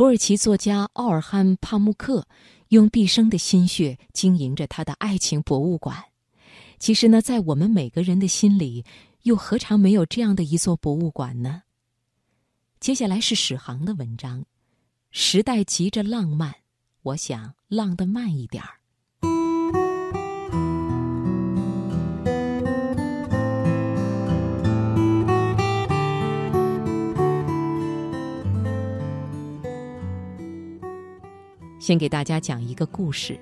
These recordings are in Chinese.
土耳其作家奥尔汉·帕慕克用毕生的心血经营着他的爱情博物馆。其实呢，在我们每个人的心里，又何尝没有这样的一座博物馆呢？接下来是史航的文章，《时代急着浪漫》，我想浪得慢一点儿。先给大家讲一个故事：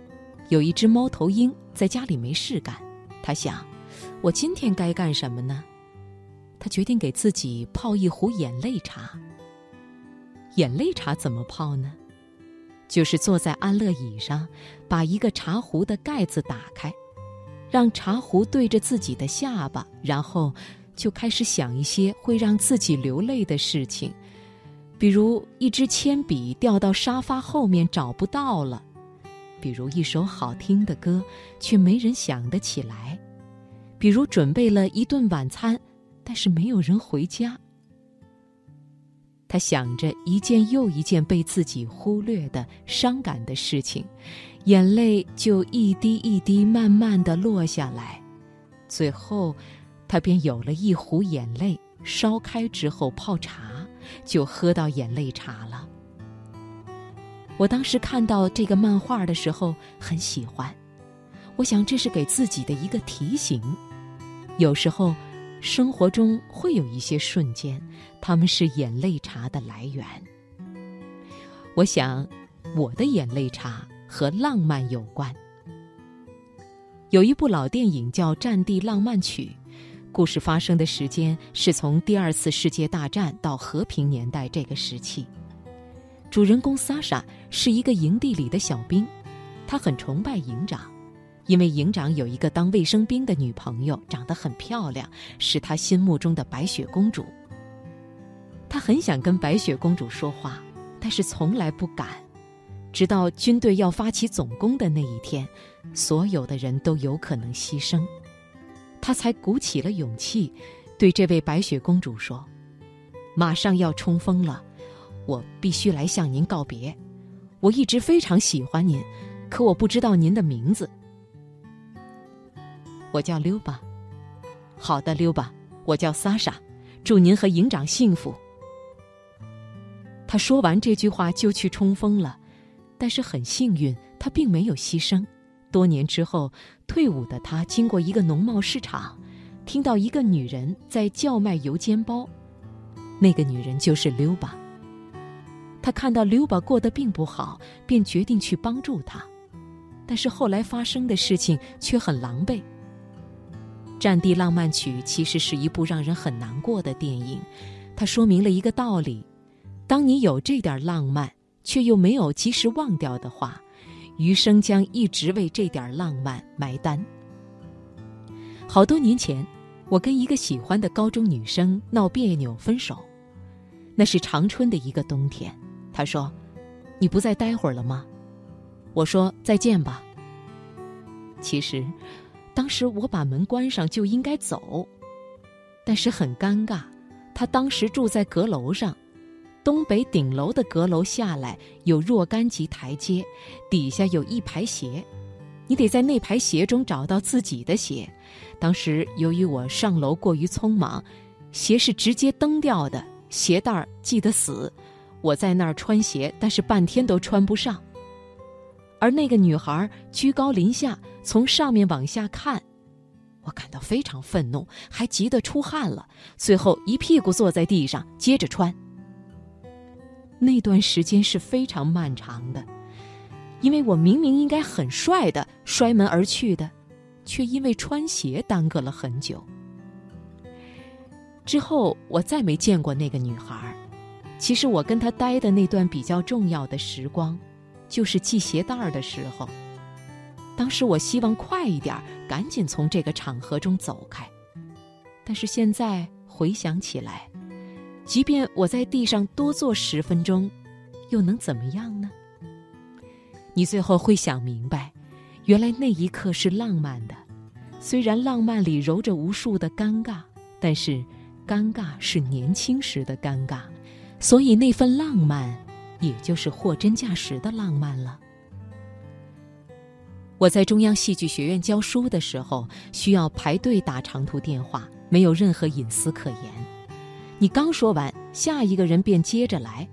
有一只猫头鹰在家里没事干，他想，我今天该干什么呢？他决定给自己泡一壶眼泪茶。眼泪茶怎么泡呢？就是坐在安乐椅上，把一个茶壶的盖子打开，让茶壶对着自己的下巴，然后就开始想一些会让自己流泪的事情。比如一支铅笔掉到沙发后面找不到了，比如一首好听的歌却没人想得起来，比如准备了一顿晚餐，但是没有人回家。他想着一件又一件被自己忽略的伤感的事情，眼泪就一滴一滴慢慢的落下来，最后，他便有了一壶眼泪，烧开之后泡茶。就喝到眼泪茶了。我当时看到这个漫画的时候很喜欢，我想这是给自己的一个提醒。有时候，生活中会有一些瞬间，他们是眼泪茶的来源。我想，我的眼泪茶和浪漫有关。有一部老电影叫《战地浪漫曲》。故事发生的时间是从第二次世界大战到和平年代这个时期。主人公萨莎是一个营地里的小兵，他很崇拜营长，因为营长有一个当卫生兵的女朋友，长得很漂亮，是他心目中的白雪公主。他很想跟白雪公主说话，但是从来不敢。直到军队要发起总攻的那一天，所有的人都有可能牺牲。他才鼓起了勇气，对这位白雪公主说：“马上要冲锋了，我必须来向您告别。我一直非常喜欢您，可我不知道您的名字。我叫溜巴。好的，溜巴，我叫萨莎。祝您和营长幸福。”他说完这句话就去冲锋了，但是很幸运，他并没有牺牲。多年之后，退伍的他经过一个农贸市场，听到一个女人在叫卖油煎包。那个女人就是溜巴。他看到溜巴过得并不好，便决定去帮助她。但是后来发生的事情却很狼狈。《战地浪漫曲》其实是一部让人很难过的电影，它说明了一个道理：当你有这点浪漫，却又没有及时忘掉的话。余生将一直为这点浪漫埋单。好多年前，我跟一个喜欢的高中女生闹别扭分手，那是长春的一个冬天。她说：“你不再待会儿了吗？”我说：“再见吧。”其实，当时我把门关上就应该走，但是很尴尬，她当时住在阁楼上。东北顶楼的阁楼下来有若干级台阶，底下有一排鞋，你得在那排鞋中找到自己的鞋。当时由于我上楼过于匆忙，鞋是直接蹬掉的，鞋带系得死。我在那儿穿鞋，但是半天都穿不上。而那个女孩居高临下从上面往下看，我感到非常愤怒，还急得出汗了。最后一屁股坐在地上，接着穿。那段时间是非常漫长的，因为我明明应该很帅的摔门而去的，却因为穿鞋耽搁了很久。之后我再没见过那个女孩。其实我跟她待的那段比较重要的时光，就是系鞋带儿的时候。当时我希望快一点，赶紧从这个场合中走开。但是现在回想起来。即便我在地上多坐十分钟，又能怎么样呢？你最后会想明白，原来那一刻是浪漫的。虽然浪漫里揉着无数的尴尬，但是尴尬是年轻时的尴尬，所以那份浪漫也就是货真价实的浪漫了。我在中央戏剧学院教书的时候，需要排队打长途电话，没有任何隐私可言。你刚说完，下一个人便接着来。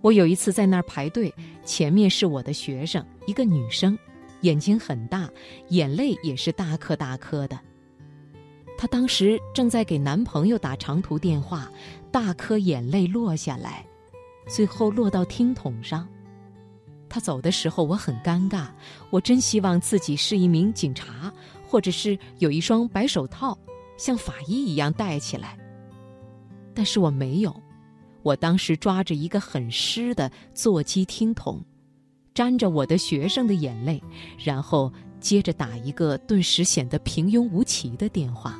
我有一次在那儿排队，前面是我的学生，一个女生，眼睛很大，眼泪也是大颗大颗的。她当时正在给男朋友打长途电话，大颗眼泪落下来，最后落到听筒上。她走的时候，我很尴尬。我真希望自己是一名警察，或者是有一双白手套，像法医一样戴起来。但是我没有。我当时抓着一个很湿的座机听筒，沾着我的学生的眼泪，然后接着打一个顿时显得平庸无奇的电话。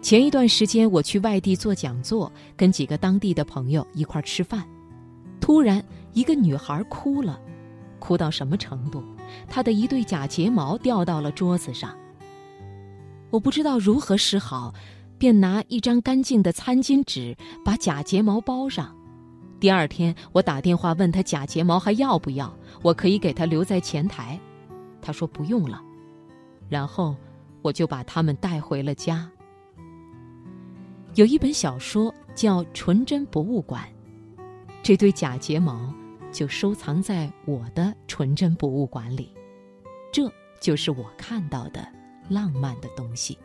前一段时间我去外地做讲座，跟几个当地的朋友一块吃饭，突然。一个女孩哭了，哭到什么程度？她的一对假睫毛掉到了桌子上。我不知道如何是好，便拿一张干净的餐巾纸把假睫毛包上。第二天，我打电话问他假睫毛还要不要，我可以给他留在前台。他说不用了。然后，我就把它们带回了家。有一本小说叫《纯真博物馆》，这对假睫毛。就收藏在我的纯真博物馆里，这就是我看到的浪漫的东西。